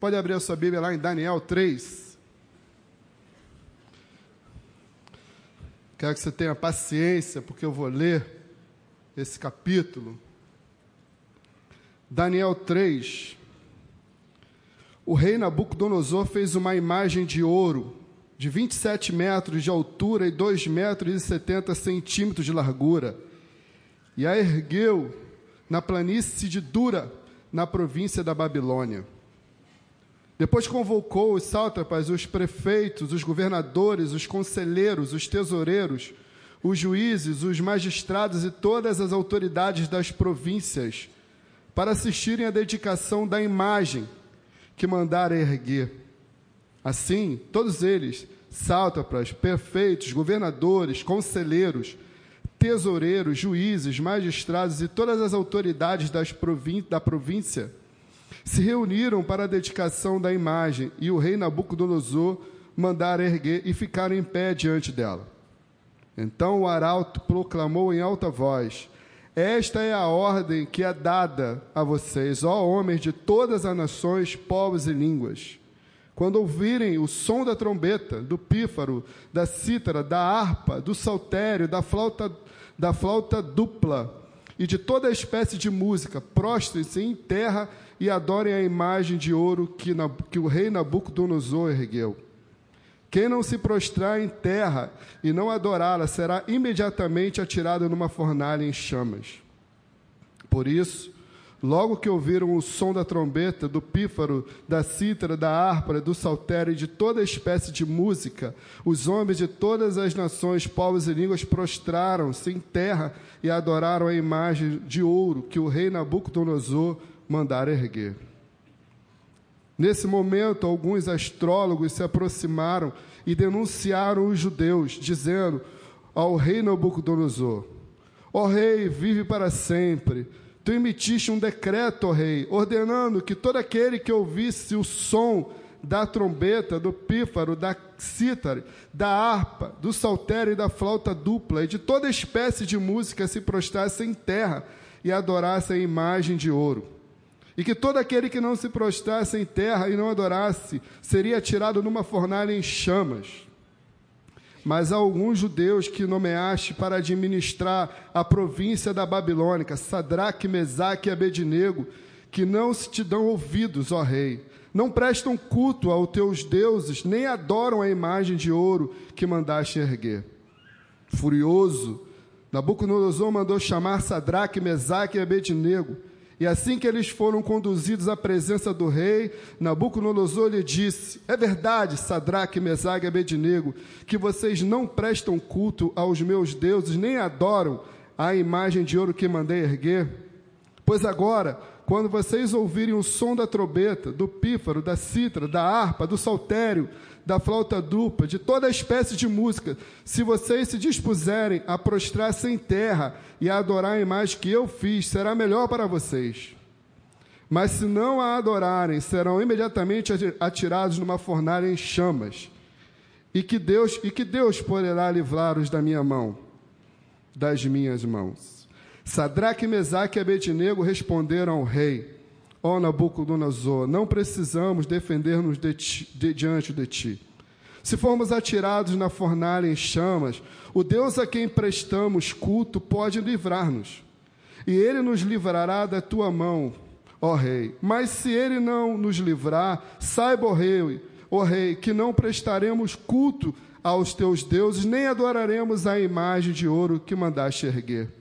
Pode abrir a sua Bíblia lá em Daniel 3. Quero que você tenha paciência, porque eu vou ler esse capítulo. Daniel 3. O rei Nabucodonosor fez uma imagem de ouro de 27 metros de altura e 2 metros e 70 centímetros de largura, e a ergueu na planície de Dura, na província da Babilônia. Depois convocou os sátrapas, os prefeitos, os governadores, os conselheiros, os tesoureiros, os juízes, os magistrados e todas as autoridades das províncias para assistirem à dedicação da imagem que mandara erguer. Assim, todos eles, sátrapas, prefeitos, governadores, conselheiros, tesoureiros, juízes, magistrados e todas as autoridades das provin da província, se reuniram para a dedicação da imagem, e o rei Nabucodonosor mandara erguer e ficaram em pé diante dela. Então o arauto proclamou em alta voz: Esta é a ordem que é dada a vocês, ó homens de todas as nações, povos e línguas. Quando ouvirem o som da trombeta, do pífaro, da cítara, da harpa, do saltério, da flauta, da flauta dupla e de toda espécie de música, prostrem-se em terra e adorem a imagem de ouro que, na, que o rei Nabucodonosor ergueu. Quem não se prostrar em terra e não adorá-la será imediatamente atirado numa fornalha em chamas. Por isso, logo que ouviram o som da trombeta, do pífaro, da cítara, da harpa, do saltério e de toda espécie de música, os homens de todas as nações, povos e línguas prostraram-se em terra e adoraram a imagem de ouro que o rei Nabucodonosor mandar erguer. Nesse momento, alguns astrólogos se aproximaram e denunciaram os judeus, dizendo ao rei Nabucodonosor: Ó rei, vive para sempre. Tu emitiste um decreto, ó rei, ordenando que todo aquele que ouvisse o som da trombeta, do pífaro, da cítara, da harpa, do saltério e da flauta dupla, e de toda espécie de música se prostrasse em terra e adorasse a imagem de ouro e que todo aquele que não se prostrasse em terra e não adorasse seria atirado numa fornalha em chamas. Mas há alguns judeus que nomeaste para administrar a província da Babilônica, Sadraque, Mesaque e Abednego, que não se te dão ouvidos, ó rei. Não prestam culto aos teus deuses, nem adoram a imagem de ouro que mandaste erguer. Furioso, Nabucodonosor mandou chamar Sadraque, Mesaque e Abednego e assim que eles foram conduzidos à presença do rei, Nabucodonosor lhe disse: É verdade, Sadraque, Mesague e Abednego, que vocês não prestam culto aos meus deuses, nem adoram a imagem de ouro que mandei erguer? Pois agora, quando vocês ouvirem o som da trombeta, do pífaro, da cítara, da harpa, do saltério, da flauta dupla, de toda espécie de música, se vocês se dispuserem a prostrar-se em terra e a adorar a imagem que eu fiz, será melhor para vocês. Mas se não a adorarem, serão imediatamente atirados numa fornalha em chamas. E que Deus, e que Deus poderá livrá-los da minha mão, das minhas mãos. Sadraque, Mesaque e Abednego responderam ao rei: Ó Nabucodonosor, não precisamos defender-nos de de, diante de ti. Se formos atirados na fornalha em chamas, o Deus a quem prestamos culto pode livrar-nos. E ele nos livrará da tua mão, ó rei. Mas se ele não nos livrar, saiba, ó rei, ó rei, que não prestaremos culto aos teus deuses, nem adoraremos a imagem de ouro que mandaste erguer.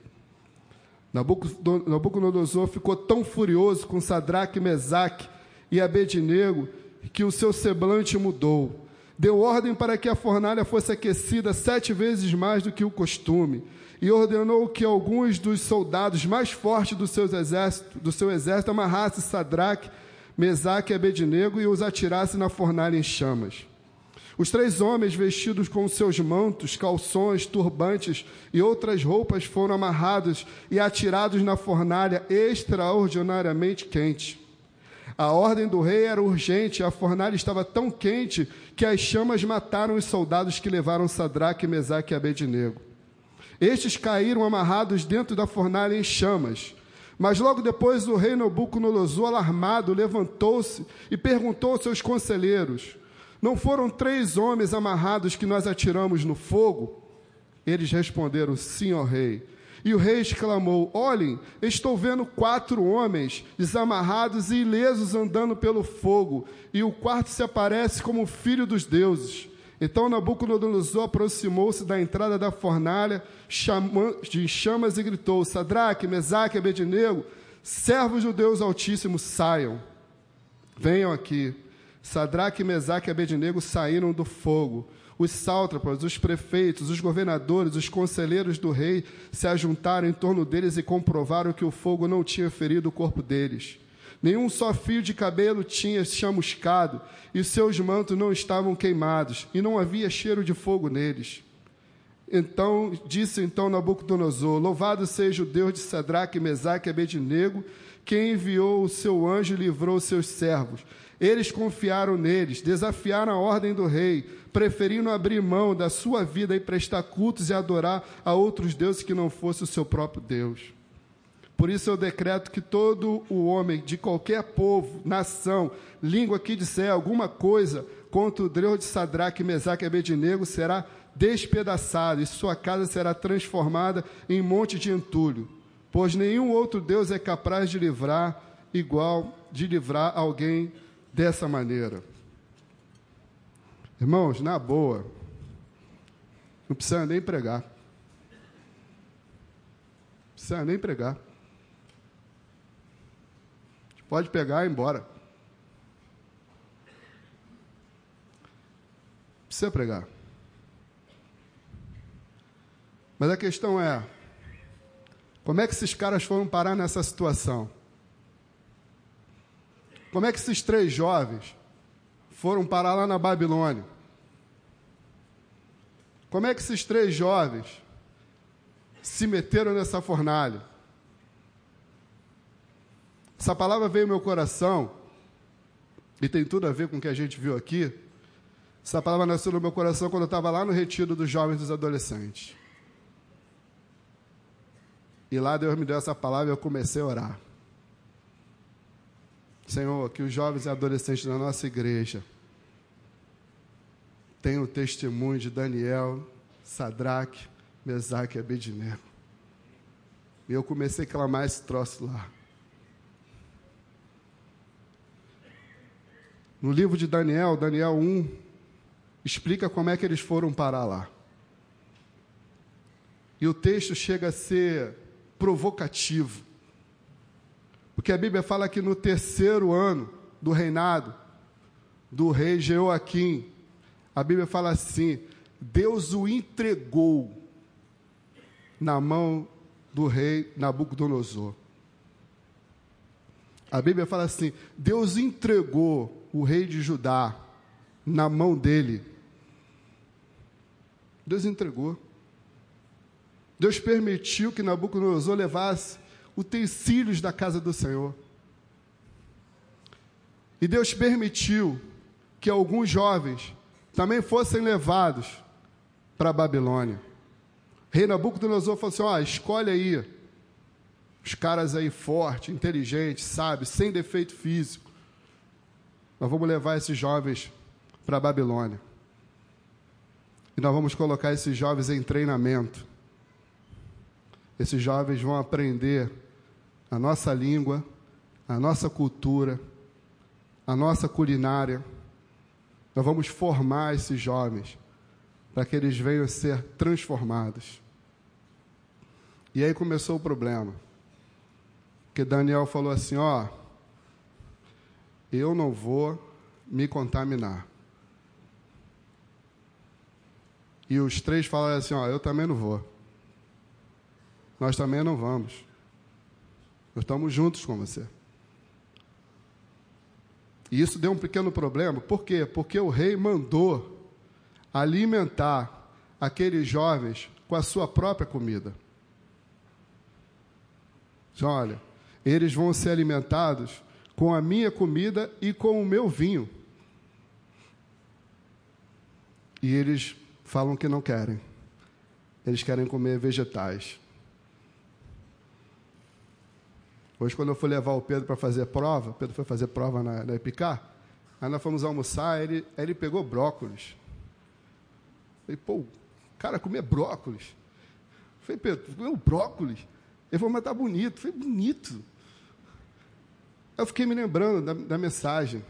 Nabucodonosor ficou tão furioso com Sadraque, Mesaque e Abednego que o seu semblante mudou. Deu ordem para que a fornalha fosse aquecida sete vezes mais do que o costume e ordenou que alguns dos soldados mais fortes do seu exército, do seu exército amarrassem Sadraque, Mesaque e Abednego e os atirassem na fornalha em chamas. Os três homens, vestidos com seus mantos, calções, turbantes e outras roupas, foram amarrados e atirados na fornalha extraordinariamente quente. A ordem do rei era urgente, a fornalha estava tão quente que as chamas mataram os soldados que levaram Sadraque, Mesaque e Abednego. Estes caíram amarrados dentro da fornalha em chamas, Mas logo depois o rei Nabucodonosor, alarmado, levantou-se e perguntou aos seus conselheiros: Não foram três homens amarrados que nós atiramos no fogo? Eles responderam: Sim, ó rei. E o rei exclamou: Olhem, estou vendo quatro homens desamarrados e ilesos andando pelo fogo, e o quarto se aparece como filho dos deuses. Então Nabucodonosor aproximou-se da entrada da fornalha de chamas e gritou: Sadraque, Mesaque Abednego, servos do Deus Altíssimo, saiam. Venham aqui. Sadraque, Mesaque e Abednego saíram do fogo. Os sátrapas, os prefeitos, os governadores, os conselheiros do rei se ajuntaram em torno deles e comprovaram que o fogo não tinha ferido o corpo deles. Nenhum só fio de cabelo tinha chamuscado, e seus mantos não estavam queimados, e não havia cheiro de fogo neles. Então disse então Nabucodonosor: Louvado seja o Deus de Sadraque, Mesaque e Abednego, que enviou o seu anjo e livrou seus servos. Eles confiaram neles, desafiaram a ordem do rei, preferindo abrir mão da sua vida e prestar cultos e adorar a outros deuses que não fosse o seu próprio Deus. Por isso eu decreto que todo o homem de qualquer povo, nação, língua que disser alguma coisa contra o Deus de Sadraque, Mesaque e Abednego será despedaçado e sua casa será transformada em monte de entulho, pois nenhum outro Deus é capaz de livrar igual de livrar alguém dessa maneira. Irmãos, na boa, não precisa nem pregar. Não precisa nem pregar. Pode pegar e ir embora. Precisa pregar. Mas a questão é: como é que esses caras foram parar nessa situação? Como é que esses três jovens foram parar lá na Babilônia? Como é que esses três jovens se meteram nessa fornalha? Essa palavra veio ao meu coração e tem tudo a ver com o que a gente viu aqui. Essa palavra nasceu no meu coração quando eu estava lá no retiro dos jovens e dos adolescentes. E lá Deus me deu essa palavra e eu comecei a orar. Senhor, que os jovens e adolescentes da nossa igreja tenham o testemunho de Daniel, Sadraque, Mesaque e Abednego. E eu comecei a clamar esse troço lá. No livro de Daniel, Daniel 1, explica como é que eles foram parar lá. E o texto chega a ser provocativo. Porque a Bíblia fala que no terceiro ano do reinado do rei Jeoaquim, a Bíblia fala assim: Deus o entregou na mão do rei Nabucodonosor. A Bíblia fala assim: Deus entregou o rei de Judá na mão dele. Deus entregou. Deus permitiu que Nabucodonosor levasse utensílios da casa do Senhor. E Deus permitiu que alguns jovens também fossem levados para a Babilônia. Rei Nabucodonosor falou assim: ó, escolhe aí os caras aí fortes, inteligentes, sábios, sem defeito físico. Nós vamos levar esses jovens para a Babilônia. E nós vamos colocar esses jovens em treinamento. Esses jovens vão aprender a nossa língua, a nossa cultura, a nossa culinária. Nós vamos formar esses jovens para que eles venham a ser transformados. E aí começou o problema. Porque Daniel falou assim: Ó, eu não vou me contaminar. E os três falaram assim: Ó, eu também não vou. Nós também não vamos. Estamos juntos com você. E isso deu um pequeno problema. Por quê? Porque o rei mandou alimentar aqueles jovens com a sua própria comida. Olha, eles vão ser alimentados com a minha comida e com o meu vinho. E eles falam que não querem. Eles querem comer vegetais. Hoje, quando eu fui levar o Pedro para fazer prova, Pedro foi fazer prova na, na Epicar, aí nós fomos almoçar, ele, ele pegou brócolis. Falei, pô, cara, comer brócolis. Falei, Pedro, comeu brócolis? Ele falou, mas tá bonito. Falei, bonito. Eu fiquei me lembrando da, da mensagem.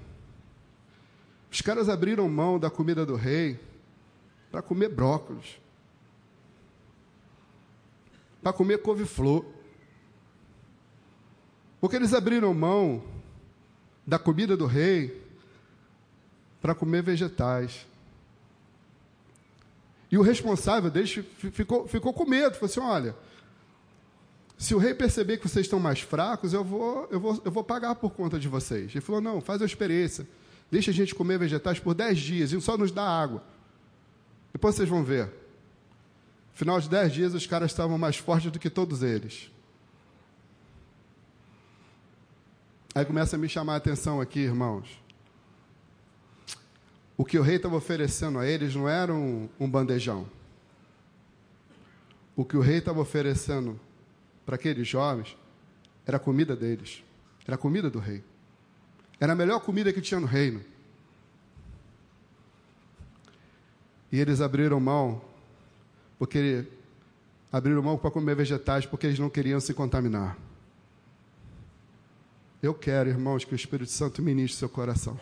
Os caras abriram mão da comida do rei para comer brócolis, para comer couve-flor. Porque eles abriram mão da comida do rei para comer vegetais. E o responsável deles ficou, ficou com medo, falou assim: olha, se o rei perceber que vocês estão mais fracos, eu vou, eu vou, eu vou pagar por conta de vocês. Ele falou: não, faz a experiência. Deixa a gente comer vegetais por dez dias e só nos dá água. Depois vocês vão ver. No final de dez dias, os caras estavam mais fortes do que todos eles. Aí começa a me chamar a atenção aqui, irmãos. O que o rei estava oferecendo a eles não era um, um bandejão. O que o rei estava oferecendo para aqueles jovens era a comida deles, era a comida do rei. Era a melhor comida que tinha no reino. E eles abriram mão, porque abriram mão para comer vegetais, porque eles não queriam se contaminar. Eu quero, irmãos, que o Espírito Santo ministre seu coração.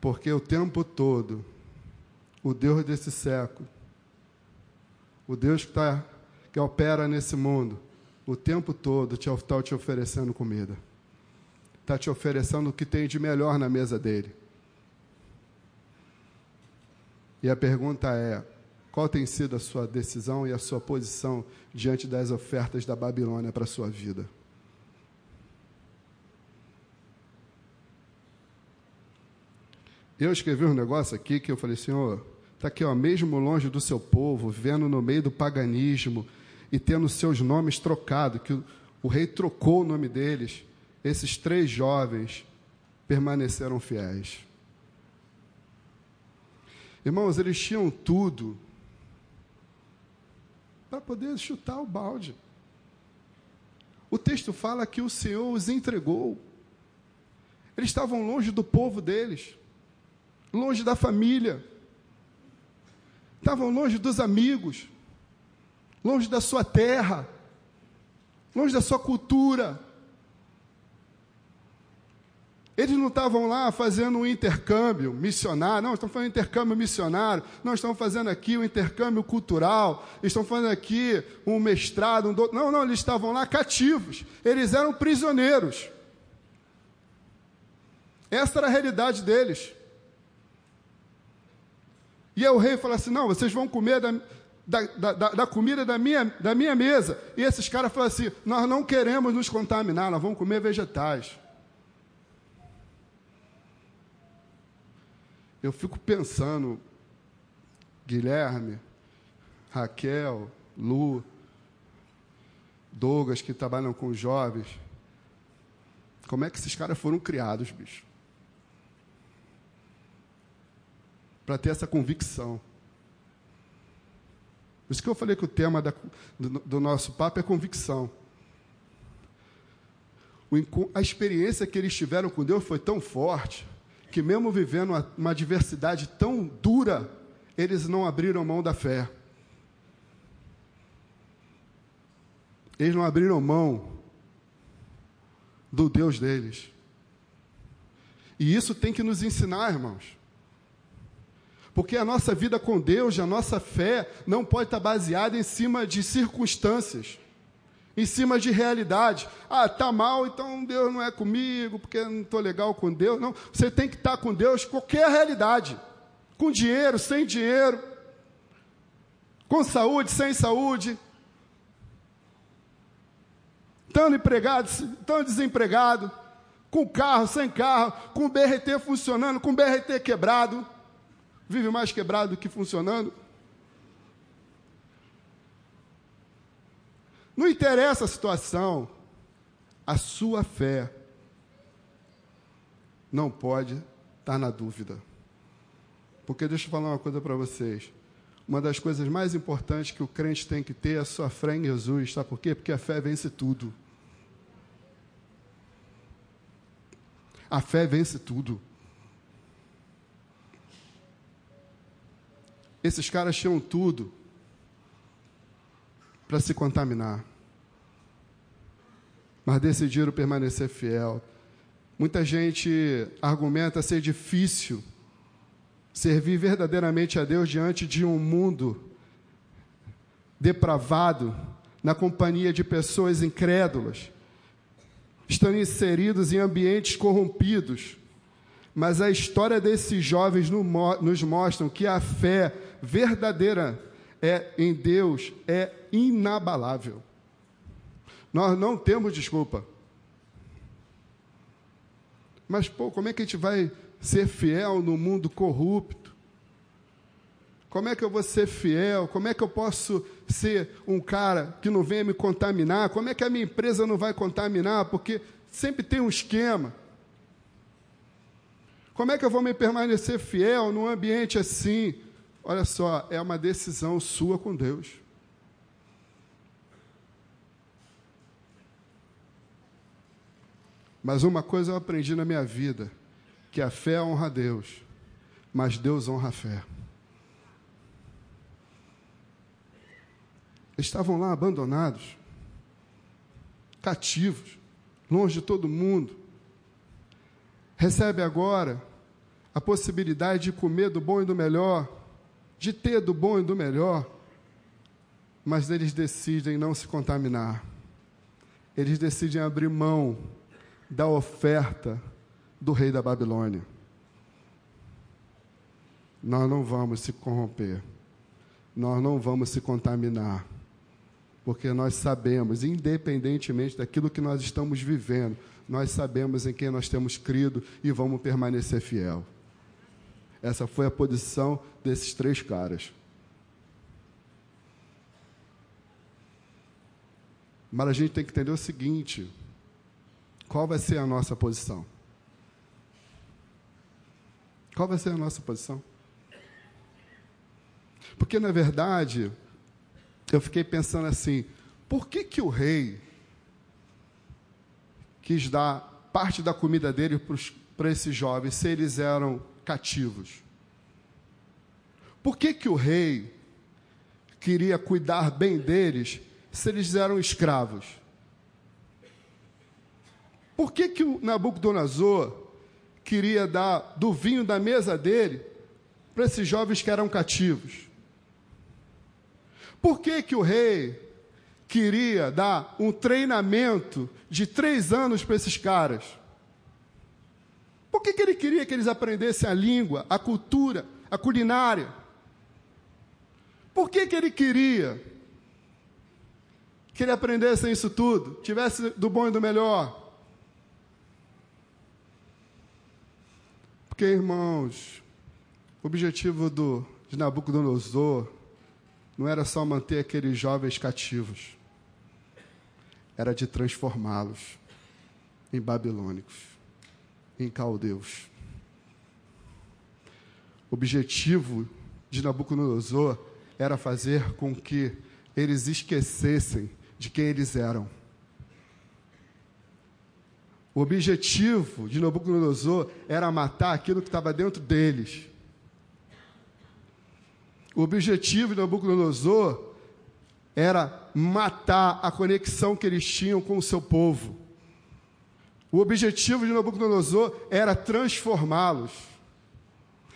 Porque o tempo todo, o Deus desse século, o Deus que, tá, que opera nesse mundo, o tempo todo está te, oferecendo comida. Está te oferecendo o que tem de melhor na mesa dele. E a pergunta é: qual tem sido a sua decisão e a sua posição diante das ofertas da Babilônia para a sua vida? Eu escrevi um negócio aqui que eu falei, Senhor, está aqui, ó, mesmo longe do seu povo, vivendo no meio do paganismo e tendo seus nomes trocados, que o, o rei trocou o nome deles, esses três jovens permaneceram fiéis. Irmãos, eles tinham tudo para poder chutar o balde. O texto fala que o Senhor os entregou. Eles estavam longe do povo deles, longe da família, estavam longe dos amigos, longe da sua terra, longe da sua cultura. Eles não estavam lá fazendo um intercâmbio missionário, não, estão fazendo intercâmbio missionário, não, estão fazendo aqui um intercâmbio cultural, estão fazendo aqui um mestrado, um doutor. Não, não, eles estavam lá cativos, eles eram prisioneiros. Essa era a realidade deles. E aí o rei falou assim: não, vocês vão comer da, da, da, da, comida da minha, da minha mesa. E esses caras falaram assim: nós não queremos nos contaminar, nós vamos comer vegetais. Eu fico pensando, Guilherme, Raquel, Lu, Douglas, que trabalham com jovens, como é que esses caras foram criados, bicho? Para ter essa convicção. Por isso que eu falei que o tema da, do, do, nosso papo é convicção. O, a experiência que eles tiveram com Deus foi tão forte que, mesmo vivendo uma, adversidade tão dura, eles não abriram mão da fé. Eles não abriram mão do Deus deles. E isso tem que nos ensinar, irmãos. Porque a nossa vida com Deus, a nossa fé, não pode estar baseada em cima de circunstâncias em cima de realidade. Ah, tá mal, então Deus não é comigo, porque não estou legal com Deus. Não, você tem que estar com Deus qualquer realidade. Com dinheiro, sem dinheiro. Com saúde, sem saúde. Estando empregado, estando desempregado. Com carro, sem carro. Com BRT funcionando, com BRT quebrado. Vive mais quebrado do que funcionando. Não interessa a situação, a sua fé não pode estar na dúvida. Porque deixa eu falar uma coisa para vocês. uma das coisas mais importantes que o crente tem que ter é a sua fé em Jesus. Sabe por quê? Porque a fé vence tudo. A fé vence tudo. Esses caras tinham tudo para se contaminar, mas decidiram permanecer fiel. Muita gente argumenta ser difícil servir verdadeiramente a Deus diante de um mundo depravado, na companhia de pessoas incrédulas, estão inseridos em ambientes corrompidos. Mas a história desses jovens nos mostra que a fé verdadeira é em Deus é inabalável. Nós não temos desculpa. Mas, pô, como é que a gente vai ser fiel no mundo corrupto? Como é que eu vou ser fiel? Como é que eu posso ser um cara que não venha me contaminar? Como é que a minha empresa não vai contaminar? Porque sempre tem um esquema. Como é que eu vou me permanecer fiel num ambiente assim? Olha só, é uma decisão sua com Deus. Mas uma coisa eu aprendi na minha vida: que a fé honra a Deus, mas Deus honra a fé. Estavam lá abandonados, cativos, longe de todo mundo. Recebe agora a possibilidade de comer do bom e do melhor, de ter do bom e do melhor, mas eles decidem não se contaminar. Eles decidem abrir mão da oferta do rei da Babilônia. Nós não vamos se corromper, nós não vamos se contaminar, porque nós sabemos, independentemente daquilo que nós estamos vivendo, nós sabemos em quem nós temos crido e vamos permanecer fiel. Essa foi a posição desses três caras. Mas a gente tem que entender o seguinte: qual vai ser a nossa posição? Qual vai ser a nossa posição? Porque, na verdade, eu fiquei pensando assim: por que, que o rei quis dar parte da comida dele para esses jovens, se eles eram cativos? Por que, que o rei queria cuidar bem deles, se eles eram escravos? Por que, que o Nabucodonosor queria dar do vinho da mesa dele para esses jovens que eram cativos? Por que, que o rei queria dar um treinamento de três anos para esses caras? Por que, que ele queria que eles aprendessem a língua, a cultura, a culinária? Por que, que ele queria que ele aprendesse isso tudo, tivesse do bom e do melhor? Porque, irmãos, o objetivo do, de Nabucodonosor não era só manter aqueles jovens cativos, era de transformá-los em babilônicos, em caldeus. O objetivo de Nabucodonosor era fazer com que eles esquecessem de quem eles eram. O objetivo de Nabucodonosor era matar aquilo que estava dentro deles. O objetivo de Nabucodonosor era matar a conexão que eles tinham com o seu povo. O objetivo de Nabucodonosor era transformá-los.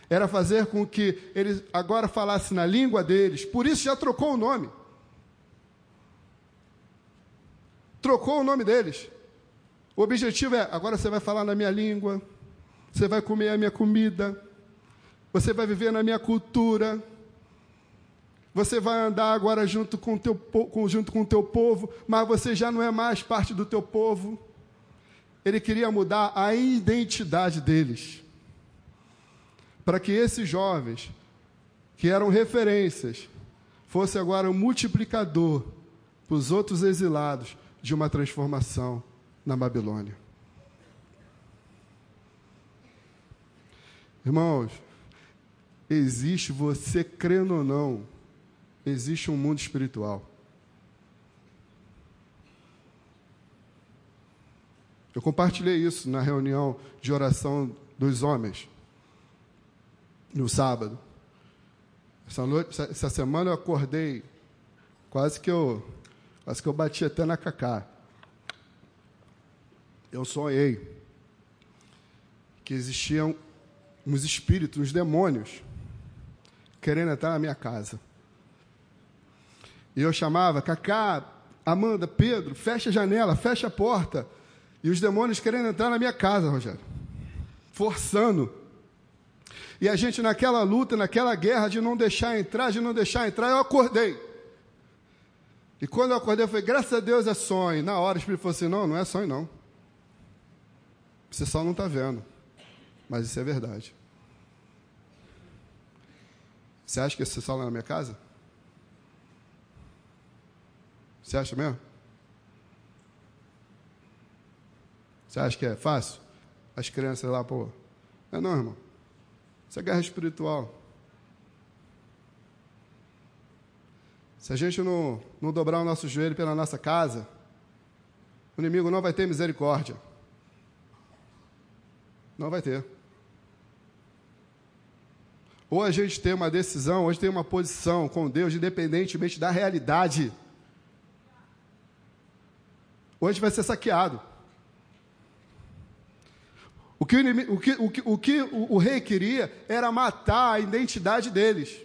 Era fazer com que eles agora falassem na língua deles. Por isso já trocou o nome. Trocou o nome deles. O objetivo é: agora você vai falar na minha língua, você vai comer a minha comida, você vai viver na minha cultura, você vai andar agora junto com o teu, junto com o teu povo, mas você já não é mais parte do teu povo. Ele queria mudar a identidade deles. Para que esses jovens, que eram referências, fosse agora um multiplicador para os outros exilados de uma transformação na Babilônia. Irmãos, existe você crendo ou não, existe um mundo espiritual. Eu compartilhei isso na reunião de oração dos homens, no sábado. Essa, noite, essa semana eu acordei, quase que eu, quase que eu bati até na cacá. Eu sonhei que existiam uns espíritos, uns demônios, querendo entrar na minha casa. E eu chamava, Cacá, Amanda, Pedro, fecha a janela, fecha a porta. E os demônios querendo entrar na minha casa, Rogério. Forçando. E a gente naquela luta, naquela guerra de não deixar entrar, de não deixar entrar, eu acordei. E quando eu acordei, eu falei, graças a Deus é sonho. Na hora o Espírito falou assim, não, não é sonho não. Você só não está vendo. Mas isso é verdade. Você acha que esse sol é na minha casa? Você acha mesmo? Você acha que é fácil? As crianças lá, pô. É não, irmão. Isso é guerra espiritual. Se a gente não, não dobrar o nosso joelho pela nossa casa, o inimigo não vai ter misericórdia. Não vai ter. Ou a gente tem uma decisão, gente tem uma posição com Deus, independentemente da realidade. Gente vai ser saqueado. O que o, o, que, o, que, o, que o rei queria era matar a identidade deles.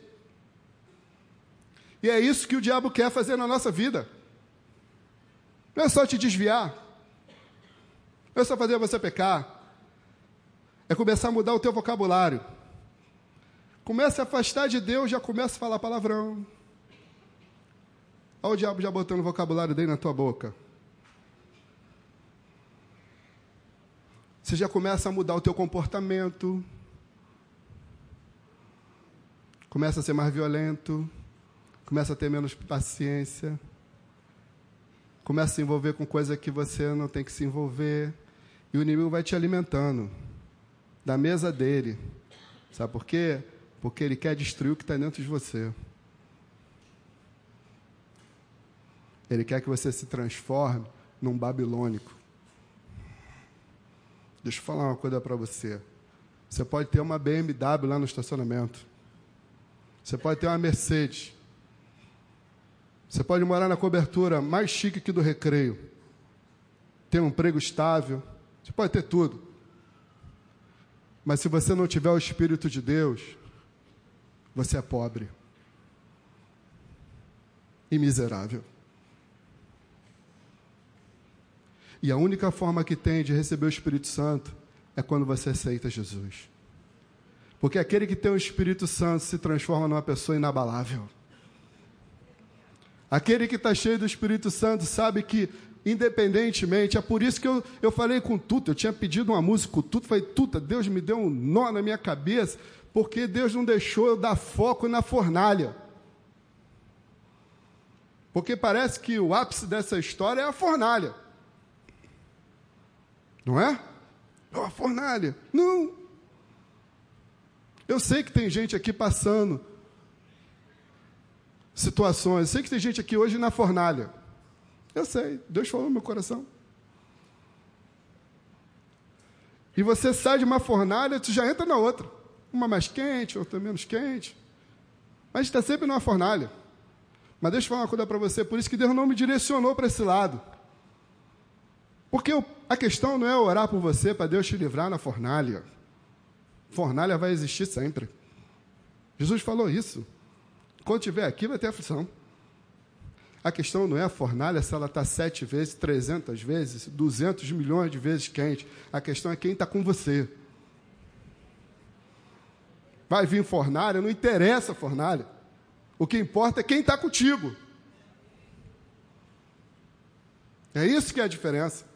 E é isso que o diabo quer fazer na nossa vida. Não é só te desviar. Não é só fazer você pecar. É começar a mudar o teu vocabulário. Começa a afastar de Deus, já começa a falar palavrão. Olha o diabo já botando o vocabulário dele na tua boca. Você já começa a mudar o teu comportamento. Começa a ser mais violento. Começa a ter menos paciência. Começa a se envolver com coisa que você não tem que se envolver. E o inimigo vai te alimentando da mesa dele. Sabe por quê? Porque ele quer destruir o que está dentro de você. Ele quer que você se transforme num babilônico. Deixa eu falar uma coisa para você. Você pode ter uma BMW lá no estacionamento. Você pode ter uma Mercedes. Você pode morar na cobertura mais chique que do recreio. Ter um emprego estável. Você pode ter tudo. Mas se você não tiver o Espírito de Deus, você é pobre e miserável. E a única forma que tem de receber o Espírito Santo é quando você aceita Jesus. Porque aquele que tem o Espírito Santo se transforma numa pessoa inabalável. Aquele que está cheio do Espírito Santo sabe que, independentemente, é por isso que eu, eu falei com Tuta, eu tinha pedido uma música com Tuta, falei, Tuta, Deus me deu um nó na minha cabeça, porque Deus não deixou eu dar foco na fornalha. Porque parece que o ápice dessa história é a fornalha. Não é? É uma fornalha. Não. Eu sei que tem gente aqui passando situações. Eu sei que tem gente aqui hoje na fornalha. Eu sei. Deus falou no meu coração. E você sai de uma fornalha, você já entra na outra. Uma mais quente, outra menos quente. Mas está sempre numa fornalha. Mas deixa eu falar uma coisa para você, por isso que Deus não me direcionou para esse lado. Porque a questão não é orar por você para Deus te livrar na fornalha. Fornalha vai existir sempre. Jesus falou isso. Quando estiver aqui, vai ter aflição. A questão não é a fornalha se ela está sete vezes, trezentas vezes, duzentos milhões de vezes quente. A questão é quem está com você. Vai vir fornalha, não interessa a fornalha. O que importa é quem está contigo. É isso que é a diferença.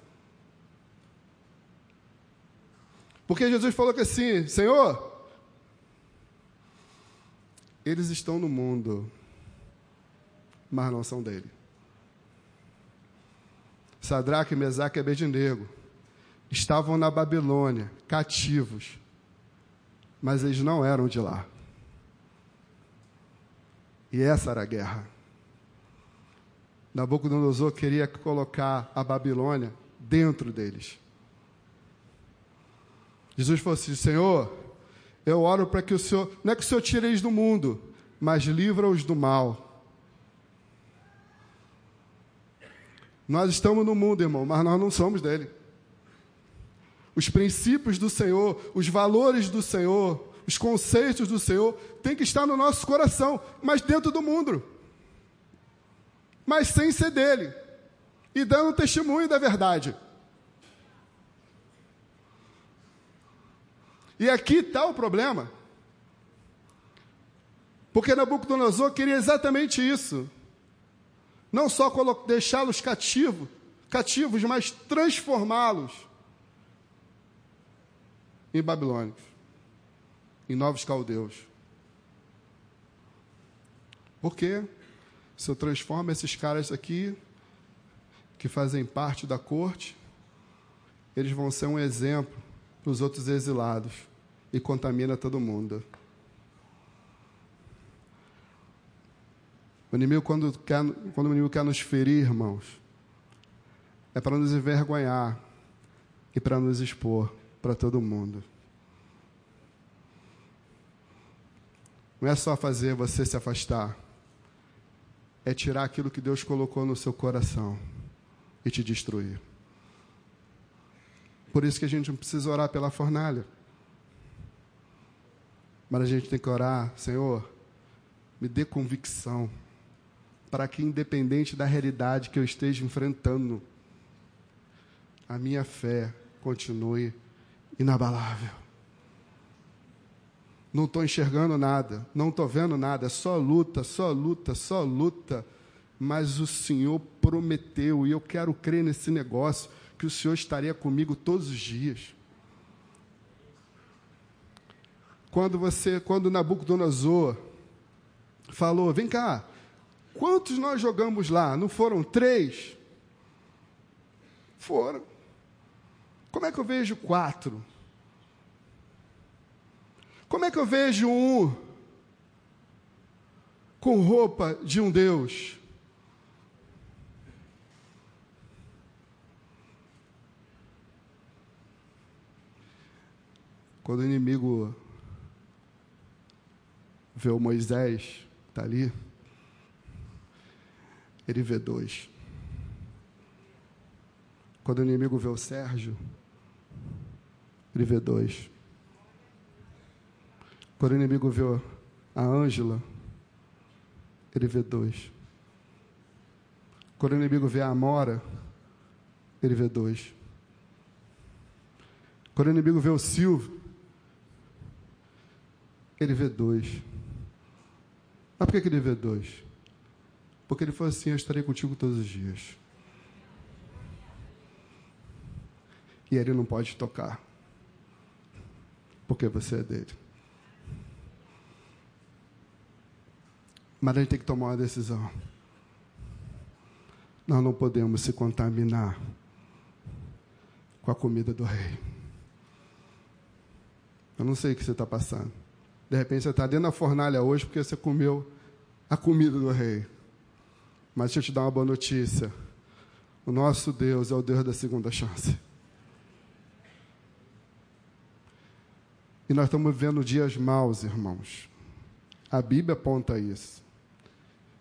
Porque Jesus falou que assim, Senhor, eles estão no mundo, mas não são dele. Sadraque, Mesaque e Abednego estavam na Babilônia, cativos, mas eles não eram de lá. E essa era a guerra. Nabucodonosor queria colocar a Babilônia dentro deles. Jesus falou assim: Senhor, eu oro para que o Senhor, não é que o Senhor tire eles do mundo, mas livra-os do mal. Nós estamos no mundo, irmão, mas nós não somos dele. Os princípios do Senhor, os valores do Senhor, os conceitos do Senhor têm que estar no nosso coração, mas dentro do mundo. Mas sem ser dele. E dando testemunho da verdade. E aqui está o problema. Porque Nabucodonosor queria exatamente isso. Não só deixá-los cativos, cativos, mas transformá-los em babilônios, em novos caldeus. Por quê? Se eu transformo esses caras aqui, que fazem parte da corte, eles vão ser um exemplo para os outros exilados e contamina todo mundo. O inimigo, quando, quer, quando o inimigo quer nos ferir, irmãos, é para nos envergonhar e para nos expor para todo mundo. Não é só fazer você se afastar, é tirar aquilo que Deus colocou no seu coração e te destruir. Por isso que a gente não precisa orar pela fornalha. Mas a gente tem que orar, Senhor, me dê convicção para que, independente da realidade que eu esteja enfrentando, a minha fé continue inabalável. Não estou enxergando nada, não estou vendo nada, só luta, só luta, só luta. Mas o Senhor prometeu, e eu quero crer nesse negócio que o Senhor estaria comigo todos os dias. Quando você, quando Nabucodonosor falou, vem cá, quantos nós jogamos lá? Não foram três? Foram. Como é que eu vejo quatro? Como é que eu vejo um com roupa de um Deus? Quando o inimigo vê o Moisés, está ali, ele vê dois. Quando o inimigo vê o Sérgio, ele vê dois. Quando o inimigo vê a Ângela, ele vê dois. Quando o inimigo vê a Amora, ele vê dois. Quando o inimigo vê o Silvio, ele vê dois. Mas por que ele vê dois? Porque ele falou assim: Eu estarei contigo todos os dias. E ele não pode tocar, porque você é dele. Mas gente tem que tomar uma decisão. Nós não podemos se contaminar com a comida do rei. Eu não sei o que você está passando. De repente você está dentro da fornalha hoje porque você comeu a comida do rei. Mas deixa eu te dar uma boa notícia. O nosso Deus é o Deus da segunda chance. E nós estamos vivendo dias maus, irmãos. A Bíblia aponta isso.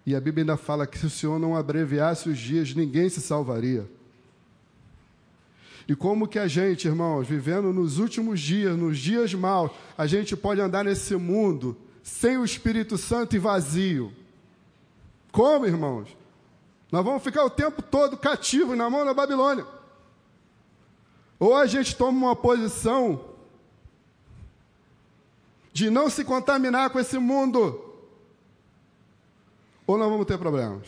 E a Bíblia ainda fala que se o Senhor não abreviasse os dias, ninguém se salvaria. E como que a gente, irmãos, vivendo nos últimos dias, nos dias maus, a gente pode andar nesse mundo sem o Espírito Santo e vazio? Como, irmãos? Nós vamos ficar o tempo todo cativos na mão da Babilônia. Ou a gente toma uma posição de não se contaminar com esse mundo, ou nós vamos ter problemas.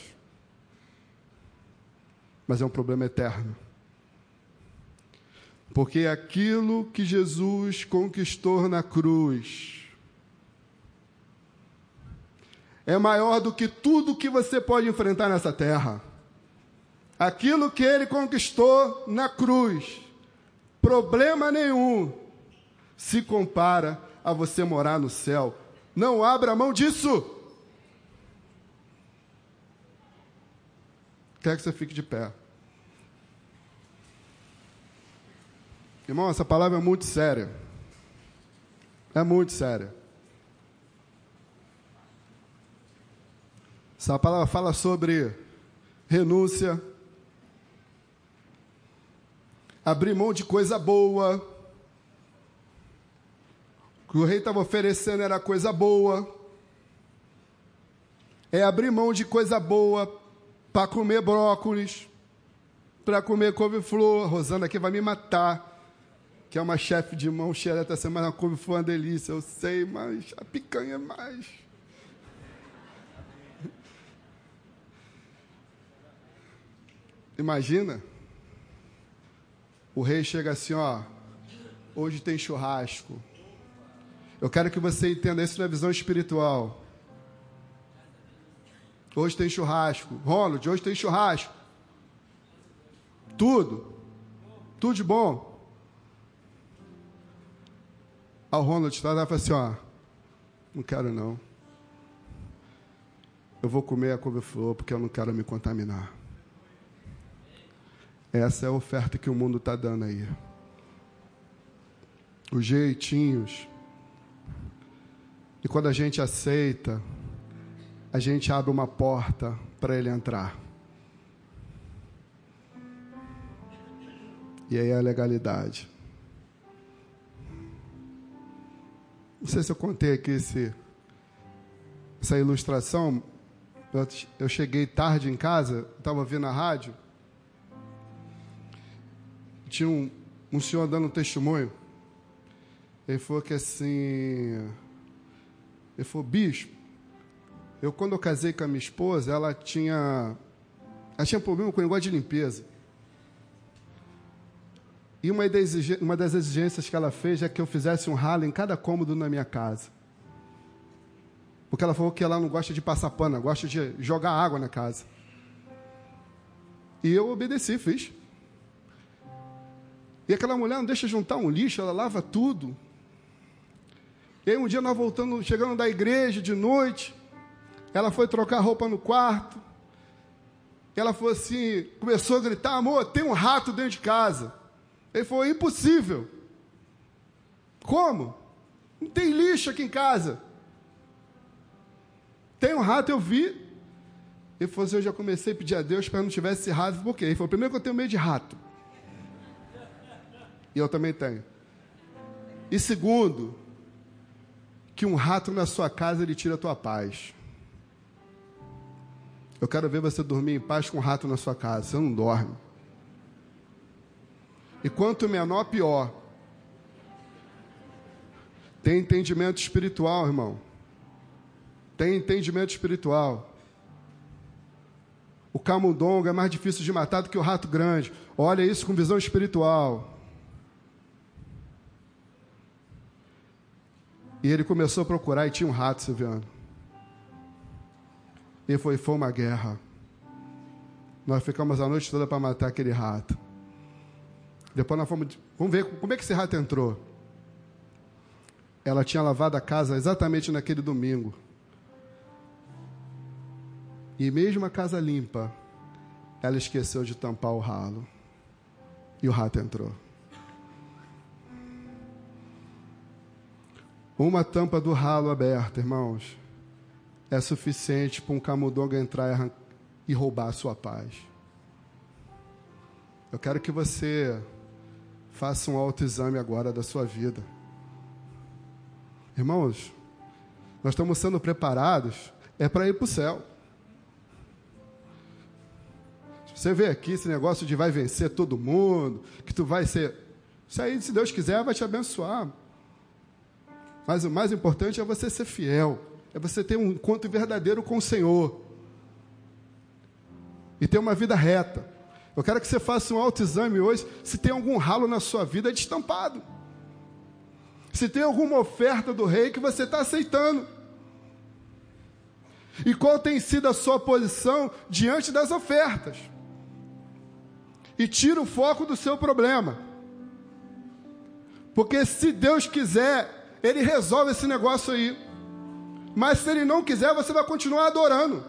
Mas é um problema eterno porque aquilo que Jesus conquistou na cruz é maior do que tudo que você pode enfrentar nessa terra. Aquilo que ele conquistou na cruz, problema nenhum, se compara a você morar no céu. Não abra mão disso. Quer que você fique de pé. Irmão, essa palavra é muito séria. É muito séria. Essa palavra fala sobre renúncia, abrir mão de coisa boa. O que o rei estava oferecendo era coisa boa. É abrir mão de coisa boa para comer brócolis, para comer couve-flor. Rosana aqui vai me matar que é uma chefe de mão cheia essa semana, a couve-flor é uma delícia, eu sei, mas a picanha é mais. Imagina, o rei chega assim, ó, hoje tem churrasco. Eu quero que você entenda isso na visão espiritual. Hoje tem churrasco. Ronald, hoje tem churrasco. Tudo. Tudo de bom. Ao Ronald lá e fala assim, ó, não quero não. Eu vou comer a couve-flor porque eu não quero me contaminar. Essa é a oferta que o mundo está dando aí. Os jeitinhos. E quando a gente aceita, a gente abre uma porta para ele entrar. E aí é a legalidade. Não sei se eu contei aqui esse, essa ilustração. Eu, cheguei tarde em casa, estava ouvindo a rádio. Tinha um, um senhor dando um testemunho. Ele falou que assim. Ele falou, bispo, eu quando eu casei com a minha esposa, ela tinha. Ela tinha problema com o negócio de limpeza. E uma das exigências que ela fez é que eu fizesse um ralo em cada cômodo na minha casa. Porque ela falou que ela não gosta de passar pano, gosta de jogar água na casa. E eu obedeci, fiz. E aquela mulher não deixa juntar um lixo, ela lava tudo. E aí um dia nós voltando, chegando da igreja de noite, ela foi trocar roupa no quarto. Ela falou assim, começou a gritar, amor, tem um rato dentro de casa. Ele falou: impossível. Como? Não tem lixo aqui em casa. Tem um rato, eu vi. Ele falou assim: eu já comecei a pedir a Deus para não tivesse esse rato. Por quê? Ele falou: primeiro que eu tenho medo de rato. E eu também tenho. E segundo, que um rato na sua casa ele tira a tua paz. Eu quero ver você dormir em paz com um rato na sua casa. Você não dorme. E quanto menor, pior. Tem entendimento espiritual, irmão. Tem entendimento espiritual. O camundongo é mais difícil de matar do que o rato grande. Olha isso com visão espiritual. E ele começou a procurar e tinha um rato, Silviano. E foi, foi uma guerra. Nós ficamos a noite toda para matar aquele rato. Depois nós fomos. Vamos ver como é que esse rato entrou. Ela tinha lavado a casa exatamente naquele domingo. E mesmo a casa limpa, ela esqueceu de tampar o ralo. E o rato entrou. Uma tampa do ralo aberta, irmãos, é suficiente para um camundongo entrar e roubar a sua paz. Eu quero que você Faça um autoexame agora da sua vida. Irmãos, nós estamos sendo preparados é para ir para o céu. Você vê aqui esse negócio de vai vencer todo mundo, que tu vai ser. Isso aí, se Deus quiser, vai te abençoar. Mas o mais importante é você ser fiel, é você ter um encontro verdadeiro com o Senhor e ter uma vida reta. Eu quero que você faça um autoexame hoje, se tem algum ralo na sua vida destampado. Se tem alguma oferta do rei que você está aceitando. E qual tem sido a sua posição diante das ofertas. E tira o foco do seu problema. Porque se Deus quiser, Ele resolve esse negócio aí. Mas se Ele não quiser, você vai continuar adorando.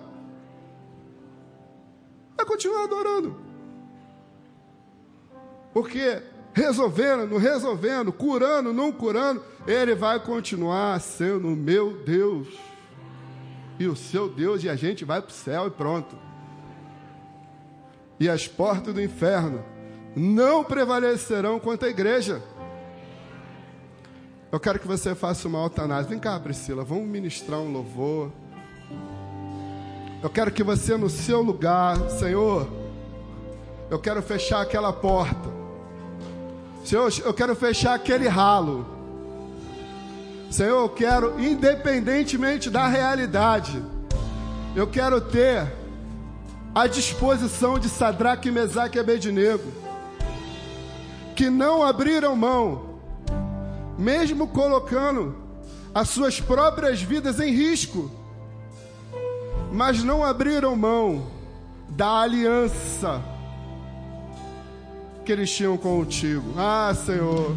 vai continuar adorando. Porque resolvendo, não resolvendo, curando, não curando, ele vai continuar sendo o meu Deus. E o seu Deus, e a gente vai para o céu e pronto. E as portas do inferno não prevalecerão contra a igreja. Eu quero que você faça uma altanase. Vem cá, Priscila, vamos ministrar um louvor. Eu quero que você, no seu lugar, Senhor, eu quero fechar aquela porta. Senhor, eu quero fechar aquele ralo. Senhor, eu quero, independentemente da realidade, eu quero ter a disposição de Sadraque, Mesaque e Abednego, que não abriram mão, mesmo colocando as suas próprias vidas em risco, mas não abriram mão da aliança que eles tinham contigo. Ah, Senhor,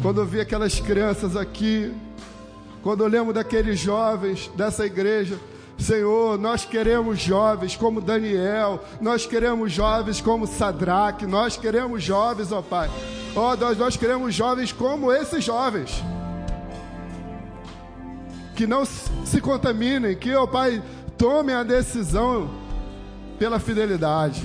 quando eu vi aquelas crianças aqui, quando eu lembro daqueles jovens dessa igreja, Senhor, nós queremos jovens como Daniel, nós queremos jovens como Sadraque, nós queremos jovens, ó Pai. Ó, nós, nós queremos jovens como esses jovens. Que não se contaminem, que, ó Pai, tomem a decisão pela fidelidade.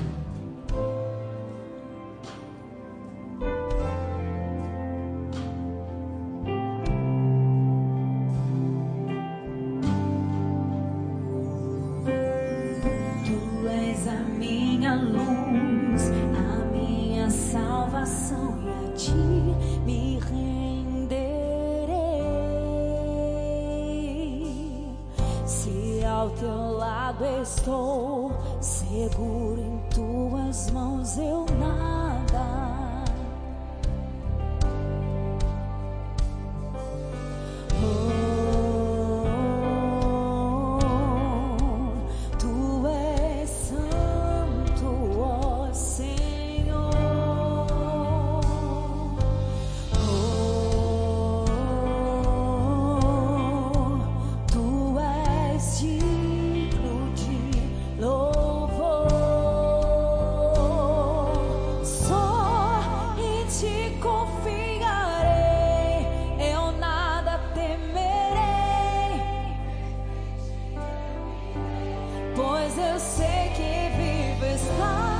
Jesus, take it, be beside.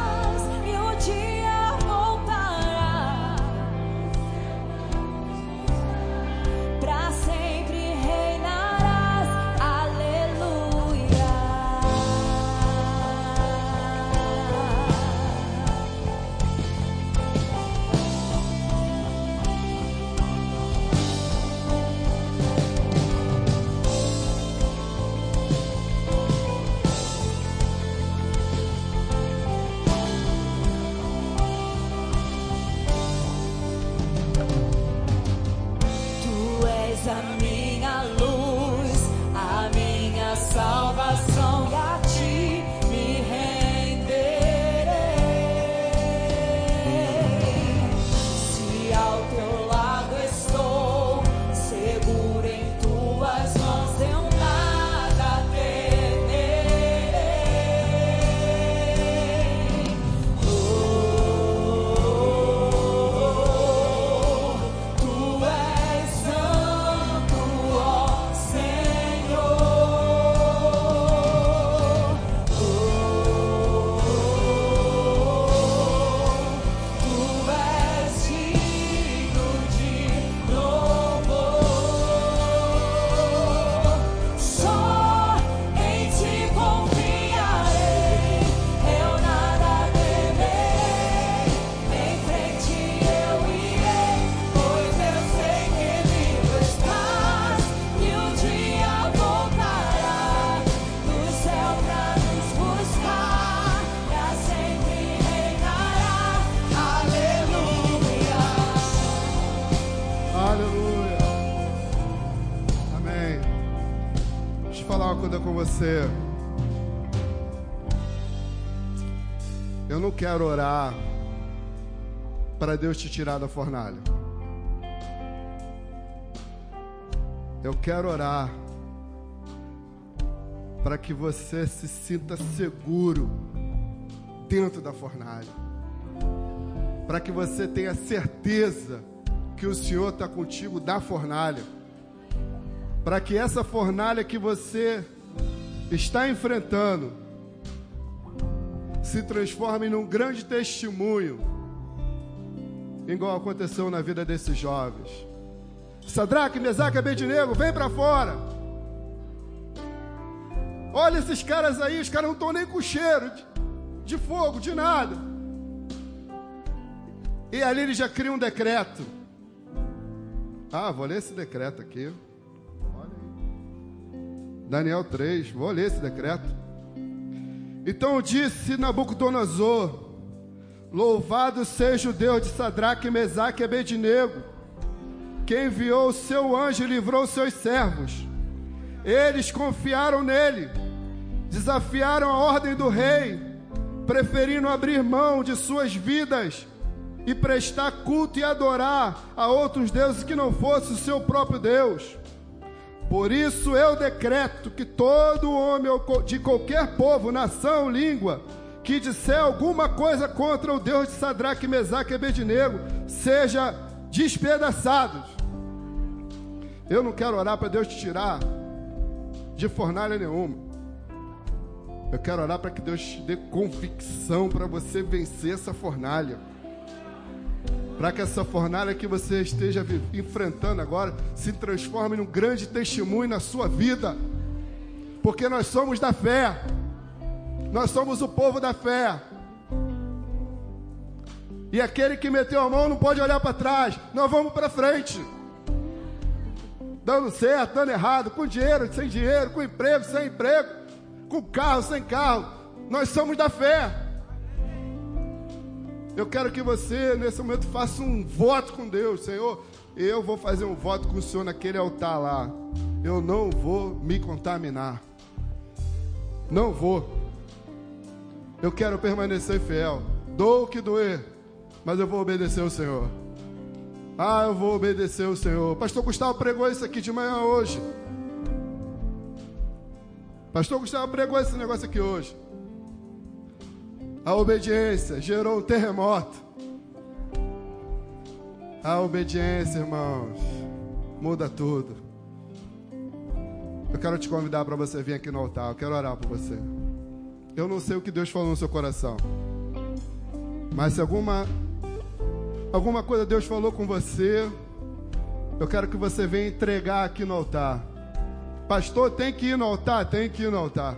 Você. Eu não quero orar para Deus te tirar da fornalha. Eu quero orar para que você se sinta seguro dentro da fornalha. Para que você tenha certeza que o Senhor está contigo da fornalha. Para que essa fornalha que você está enfrentando se transforme num grande testemunho, igual aconteceu na vida desses jovens. Sadraque, Mesaque Abednego, vem para fora. Olha esses caras aí, os caras não estão nem com cheiro de, de fogo, de nada. E ali ele já cria um decreto. Ah, vou ler esse decreto aqui. Daniel 3, vou ler esse decreto. Então disse Nabucodonosor: Louvado seja o Deus de Sadraque, Mesaque e Abednego, que enviou o seu anjo e livrou seus servos. Eles confiaram nele desafiaram a ordem do rei, preferindo abrir mão de suas vidas e prestar culto e adorar a outros deuses que não fosse o seu próprio Deus. Por isso eu decreto que todo homem de qualquer povo, nação, língua, que disser alguma coisa contra o Deus de Sadraque, Mesaque e Abednego, seja despedaçado. Eu não quero orar para Deus te tirar de fornalha nenhuma. Eu quero orar para que Deus te dê convicção para você vencer essa fornalha. Para que essa fornalha que você esteja enfrentando agora se transforme num grande testemunho na sua vida. Porque nós somos da fé. Nós somos o povo da fé. E aquele que meteu a mão não pode olhar para trás. Nós vamos para frente. Dando certo, dando errado, com dinheiro, sem dinheiro, com emprego, sem emprego com carro, sem carro. Nós somos da fé. Eu quero que você, nesse momento, faça um voto com Deus, Senhor. Eu vou fazer um voto com o Senhor naquele altar lá. Eu não vou me contaminar. Não vou. Eu quero permanecer fiel. Dou o que doer, mas eu vou obedecer o Senhor. Ah, eu vou obedecer o Senhor. Pastor Gustavo pregou isso aqui de manhã hoje. Pastor Gustavo pregou esse negócio aqui hoje. A obediência gerou um terremoto. A obediência, irmãos, muda tudo. Eu quero te convidar para você vir aqui no altar. Eu quero orar por você. Eu não sei o que Deus falou no seu coração. Mas se alguma alguma coisa Deus falou com você, eu quero que você venha entregar aqui no altar. Pastor, tem que ir no altar? Tem que ir no altar.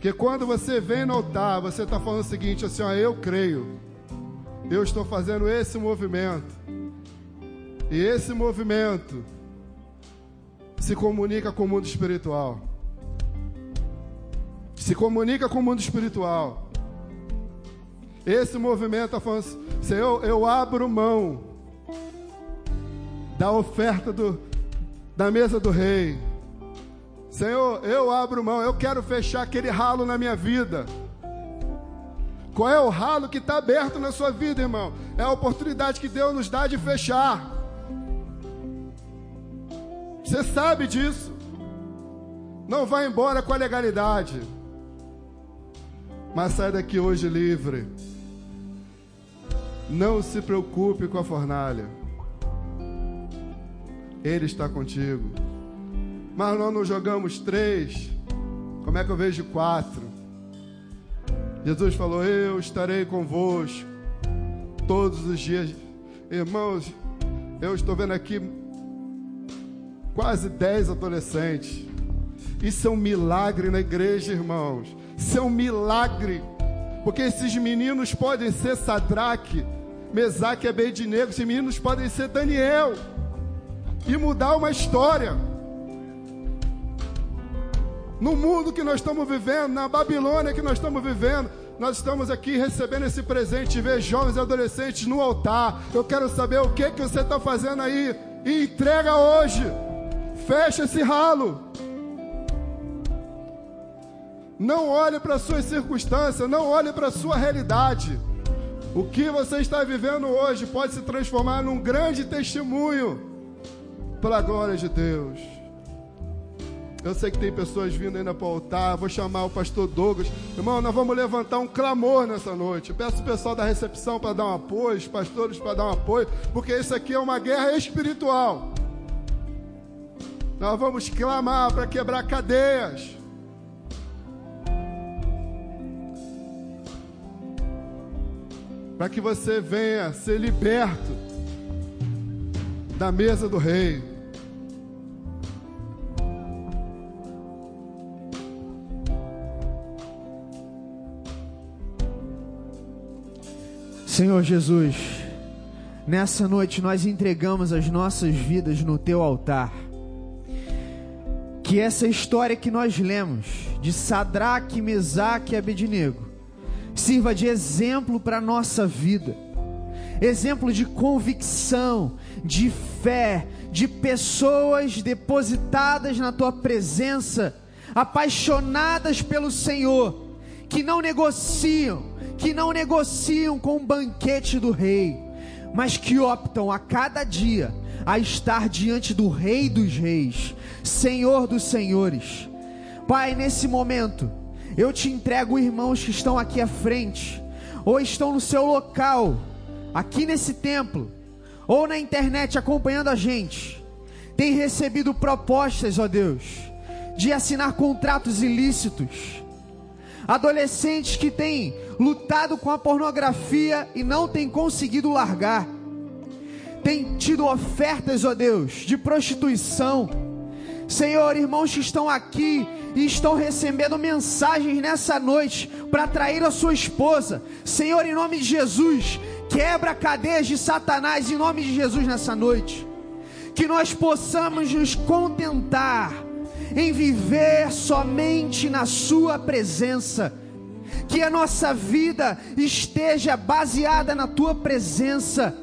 Porque quando você vem no altar, você está falando o seguinte, assim, ó, eu creio. Eu estou fazendo esse movimento. E esse movimento se comunica com o mundo espiritual. Se comunica com o mundo espiritual. Esse movimento está falando, Senhor, eu abro mão da oferta do, da mesa do rei Senhor, eu abro mão, eu quero fechar aquele ralo na minha vida. Qual é o ralo que está aberto na sua vida, irmão? É a oportunidade que Deus nos dá de fechar. Você sabe disso. Não vá embora com a legalidade. Mas sai daqui hoje livre. Não se preocupe com a fornalha. Ele está contigo mas nós não jogamos três. Como é que eu vejo quatro? Jesus falou: Eu estarei convosco todos os dias. Irmãos, eu estou vendo aqui quase dez adolescentes. Isso é um milagre na igreja, irmãos. Isso é um milagre. Porque esses meninos podem ser Sadraque, Mesaque e Abednego. Esses meninos podem ser Daniel. E mudar uma história no mundo que nós estamos vivendo, na Babilônia que nós estamos vivendo, nós estamos aqui recebendo esse presente de ver jovens e adolescentes no altar. Eu quero saber o que, que você está fazendo aí. E entrega hoje. Fecha esse ralo. Não olhe para as suas circunstâncias, não olhe para a sua realidade. O que você está vivendo hoje pode se transformar num grande testemunho pela glória de Deus. Eu sei que tem pessoas vindo ainda para o altar. Vou chamar o pastor Douglas. Irmão, nós vamos levantar um clamor nessa noite. peço o pessoal da recepção para dar um apoio, os pastores para dar um apoio, porque isso aqui é uma guerra espiritual. Nós vamos clamar para quebrar cadeias. Para que você venha ser liberto da mesa do rei. Senhor Jesus, nessa noite nós entregamos as nossas vidas no teu altar. Que essa história que nós lemos de Sadraque, Mesaque e Abednego sirva de exemplo para a nossa vida. Exemplo de convicção, de fé, de pessoas depositadas na tua presença, apaixonadas pelo Senhor, que não negociam, que não negociam com o banquete do rei, mas que optam a cada dia a estar diante do Rei dos Reis, Senhor dos Senhores. Pai, nesse momento, eu te entrego irmãos que estão aqui à frente, ou estão no seu local, aqui nesse templo, ou na internet acompanhando a gente, tem recebido propostas, ó Deus, de assinar contratos ilícitos. Adolescentes que têm lutado com a pornografia e não têm conseguido largar. Tem tido ofertas, ó Deus, de prostituição. Senhor, irmãos que estão aqui e estão recebendo mensagens nessa noite para atrair a sua esposa. Senhor, em nome de Jesus, quebra cadeias de Satanás em nome de Jesus nessa noite. Que nós possamos nos contentar em viver somente na Sua presença que a nossa vida esteja baseada na tua presença.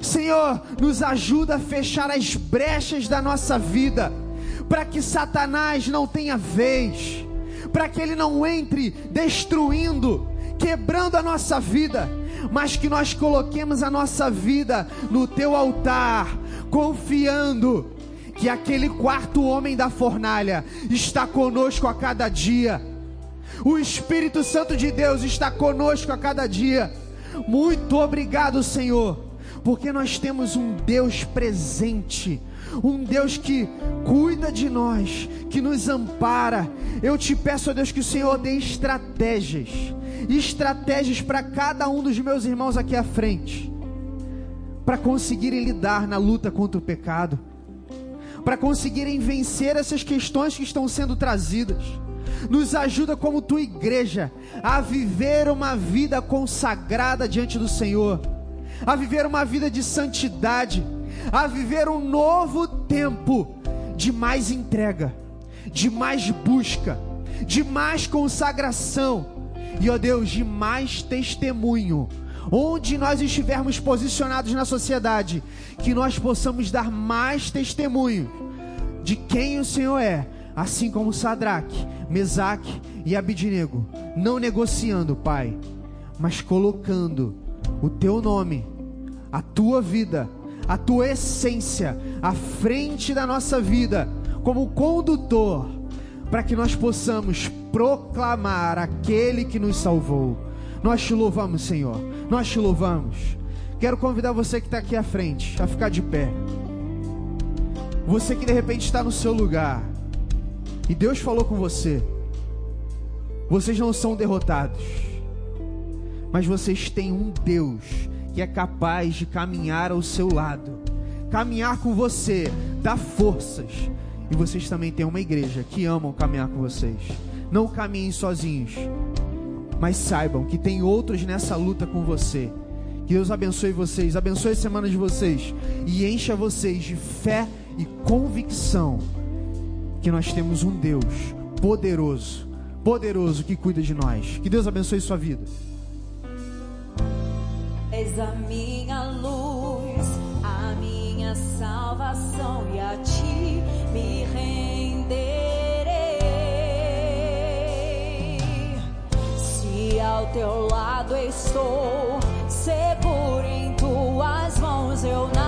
Senhor, nos ajuda a fechar as brechas da nossa vida, para que Satanás não tenha vez, para que ele não entre destruindo, quebrando a nossa vida, mas que nós coloquemos a nossa vida no teu altar, confiando que aquele quarto homem da fornalha está conosco a cada dia o Espírito Santo de Deus está conosco a cada dia. Muito obrigado, Senhor, porque nós temos um Deus presente, um Deus que cuida de nós, que nos ampara. Eu te peço, ó Deus, que o Senhor dê estratégias, estratégias para cada um dos meus irmãos aqui à frente, para conseguirem lidar na luta contra o pecado, para conseguirem vencer essas questões que estão sendo trazidas nos ajuda como tua igreja a viver uma vida consagrada diante do Senhor, a viver uma vida de santidade, a viver um novo tempo de mais entrega, de mais busca, de mais consagração e, ó Deus, de mais testemunho. Onde nós estivermos posicionados na sociedade, que nós possamos dar mais testemunho de quem o Senhor é, assim como Sadraque, Mesaque e Abidinego, não negociando, Pai, mas colocando o teu nome, a tua vida, a tua essência à frente da nossa vida, como condutor, para que nós possamos proclamar aquele que nos salvou. Nós te louvamos, Senhor, nós te louvamos. Quero convidar você que está aqui à frente a ficar de pé. Você que de repente está no seu lugar e Deus falou com você: vocês não são derrotados, mas vocês têm um Deus que é capaz de caminhar ao seu lado, caminhar com você, dar forças. E vocês também têm uma igreja que amam caminhar com vocês. Não caminhem sozinhos, mas saibam que tem outros nessa luta com você. Que Deus abençoe vocês, abençoe a semana de vocês e encha vocês de fé e convicção que nós temos um Deus poderoso, poderoso que cuida de nós. Que Deus abençoe sua vida. És a minha luz, a minha salvação e a ti me renderei. Teu lado estou, seguro em tuas mãos eu nada